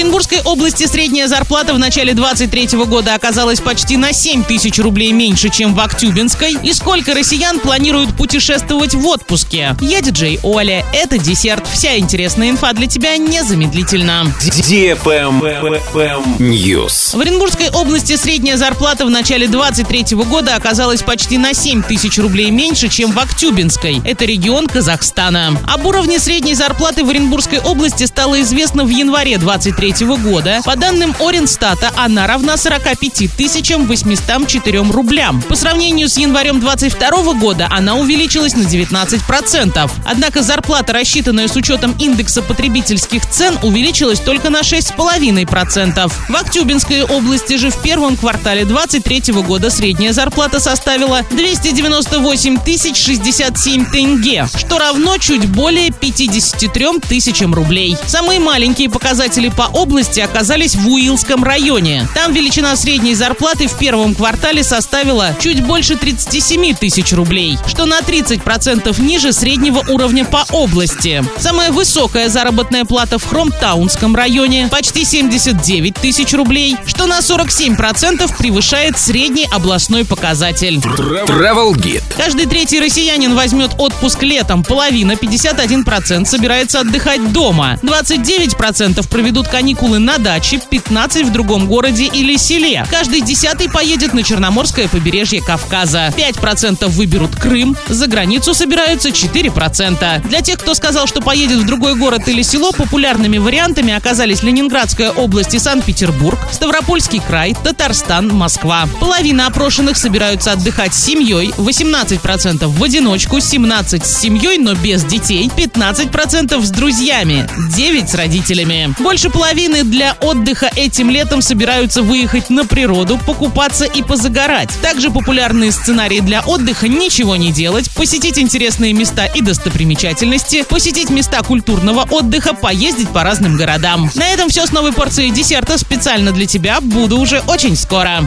Оренбургской области средняя зарплата в начале 23 года оказалась почти на 7 тысяч рублей меньше, чем в Актюбинской. И сколько россиян планируют путешествовать в отпуске? Я диджей Оля. Это десерт. Вся интересная инфа для тебя незамедлительно. News. В Оренбургской области средняя зарплата в начале 23 года оказалась почти на 7 тысяч рублей меньше, чем в Актюбинской. Это регион Казахстана. Об уровне средней зарплаты в Оренбургской области стало известно в январе 23 года. По данным Оренстата, она равна 45 тысячам 804 рублям. По сравнению с январем 22 года она увеличилась на 19%. Однако зарплата, рассчитанная с учетом индекса потребительских цен, увеличилась только на 6,5%. В Актюбинской области же в первом квартале 23 года средняя зарплата составила 298 тысяч 67 тенге, что равно чуть более 53 тысячам рублей. Самые маленькие показатели по области оказались в Уилском районе. Там величина средней зарплаты в первом квартале составила чуть больше 37 тысяч рублей, что на 30% ниже среднего уровня по области. Самая высокая заработная плата в Хромтаунском районе – почти 79 тысяч рублей, что на 47% превышает средний областной показатель. Travel Guide. Каждый третий россиянин возьмет отпуск летом, половина, 51% собирается отдыхать дома, 29% проведут каникулы на даче, 15% в другом городе или селе. Каждый десятый поедет на Черноморское побережье Кавказа. 5% выберут Крым, за границу собираются 4%. Для тех, кто сказал, что поедет в другой город или село, популярными вариантами оказались Ленинградская область и Санкт-Петербург, Ставропольский край, Татарстан, Москва. Половина опрошенных собираются отдыхать с семьей, 18% в одиночку, 17% с семьей, но без детей, 15% с друзьями, 9% с родителями. Больше половины для отдыха этим летом собираются выехать на природу, покупаться и позагорать. Также популярные сценарии для отдыха – ничего не делать, посетить интересные места и достопримечательности, посетить места культурного отдыха, поездить по разным городам. На этом все с новой порцией десерта специально для тебя. Буду уже очень скоро.